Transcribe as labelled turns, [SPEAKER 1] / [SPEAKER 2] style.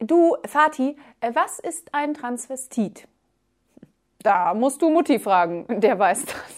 [SPEAKER 1] Du, Fatih, äh, was ist ein Transvestit?
[SPEAKER 2] Da musst du Mutti fragen, der weiß das.